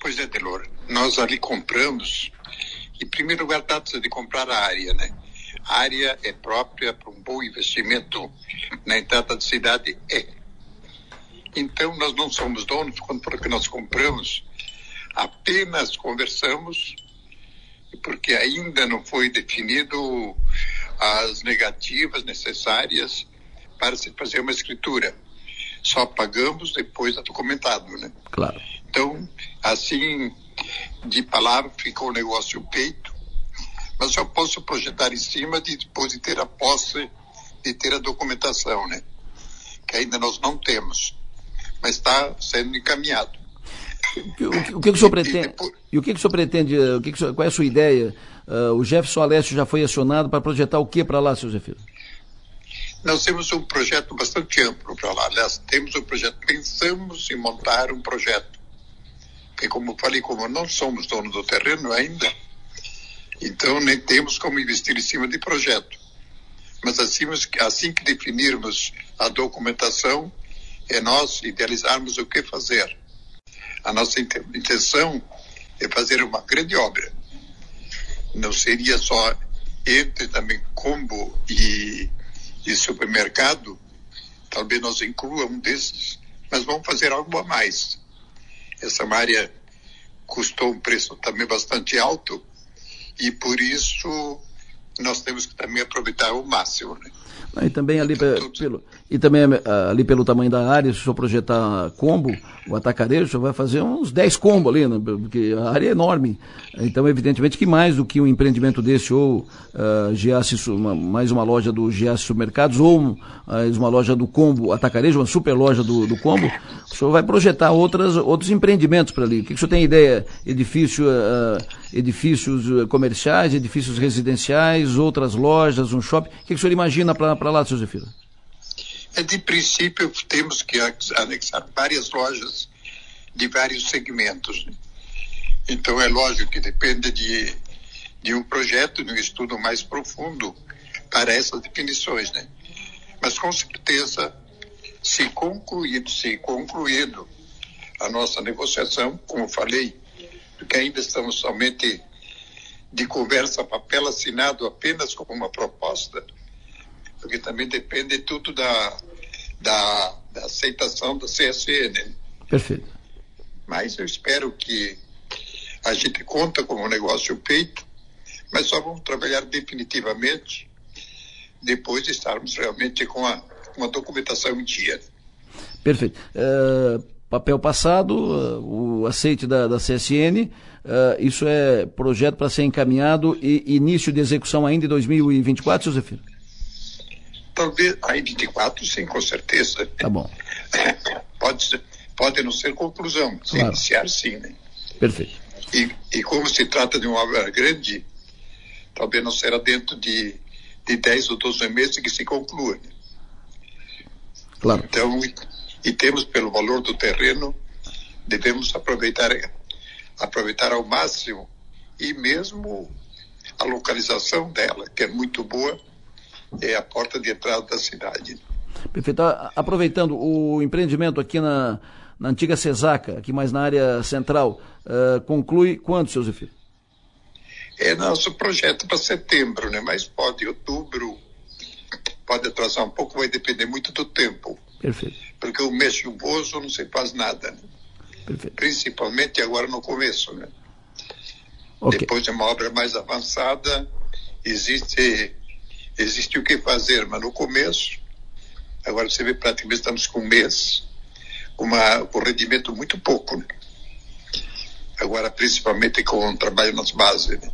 Pois é, Delor. Nós ali compramos, em primeiro lugar, trata de comprar a área, né? A área é própria para um bom investimento na entrada da cidade? É. Então, nós não somos donos, quando que nós compramos, apenas conversamos, porque ainda não foi definido as negativas necessárias para se fazer uma escritura. Só pagamos depois da documentado, né? Claro. Então, assim, de palavra ficou o negócio feito, mas eu posso projetar em cima de depois de ter a posse, de ter a documentação, né? Que ainda nós não temos, mas está sendo encaminhado. O que, o que, o que senhor pretende? Depois... E o que, o senhor pretende? O que, qual é a sua ideia? Uh, o Jefferson Alessio já foi acionado para projetar o que para lá, seu Zefiro? Nós temos um projeto bastante amplo para lá. Aliás, temos um projeto, pensamos em montar um projeto. Porque, como falei, como não somos donos do terreno ainda, então nem temos como investir em cima de projeto. Mas assim, assim que definirmos a documentação, é nós idealizarmos o que fazer. A nossa intenção é fazer uma grande obra. Não seria só entre também combo e de supermercado, talvez nós inclua um desses, mas vamos fazer algo a mais. Essa área custou um preço também bastante alto e por isso nós temos que também aproveitar o máximo. Né? E também ali pelo, e também ah, ali pelo tamanho da área, se o senhor projetar combo, o atacarejo, o senhor vai fazer uns 10 combos ali, né? porque a área é enorme. Então, evidentemente que mais do que um empreendimento desse, ou uh, Giasse, uma, mais uma loja do Giasse Supermercados, ou uh, uma loja do combo atacarejo, uma super loja do, do combo, o senhor vai projetar outras, outros empreendimentos para ali. O que, que o senhor tem ideia? Edifício, uh, edifícios comerciais, edifícios residenciais, outras lojas, um shopping. O que, que o senhor imagina para lá, seu Zefiro? É de princípio temos que anexar várias lojas de vários segmentos. Né? Então é lógico que depende de, de um projeto, de um estudo mais profundo para essas definições, né? Mas com certeza, se concluído, se concluído a nossa negociação, como falei, porque ainda estamos somente de conversa, papel assinado apenas como uma proposta, porque também depende tudo da, da, da aceitação do CSN. Né? Perfeito. Mas eu espero que a gente conta com um negócio feito, mas só vamos trabalhar definitivamente depois de estarmos realmente com a, com a documentação em dia. Perfeito. Uh, papel passado, uh, o aceite da, da CSN, uh, isso é projeto para ser encaminhado e início de execução ainda em 2024, seu Zefiro? Talvez, aí 24, sim, com certeza. Tá bom. Pode, ser, pode não ser conclusão, se claro. iniciar sim, né? Perfeito. E, e como se trata de uma obra grande, talvez não será dentro de, de 10 ou 12 meses que se conclua. Né? Claro. Então, e, e temos pelo valor do terreno, devemos aproveitar, aproveitar ao máximo e mesmo a localização dela, que é muito boa, é a porta de entrada da cidade. Perfeito. Aproveitando o empreendimento aqui na, na antiga Cesaca, aqui mais na área central, uh, conclui quando, seu Zefiro? É nosso projeto para setembro, né? mas pode outubro, pode atrasar um pouco, vai depender muito do tempo. Perfeito. Porque o mês chuvoso não se faz nada. Né? Perfeito. Principalmente agora no começo. Né? Okay. Depois de uma obra mais avançada, existe existe o que fazer, mas no começo, agora você vê praticamente estamos com um mês, uma, com rendimento muito pouco. Né? Agora, principalmente com o trabalho nas bases. Né?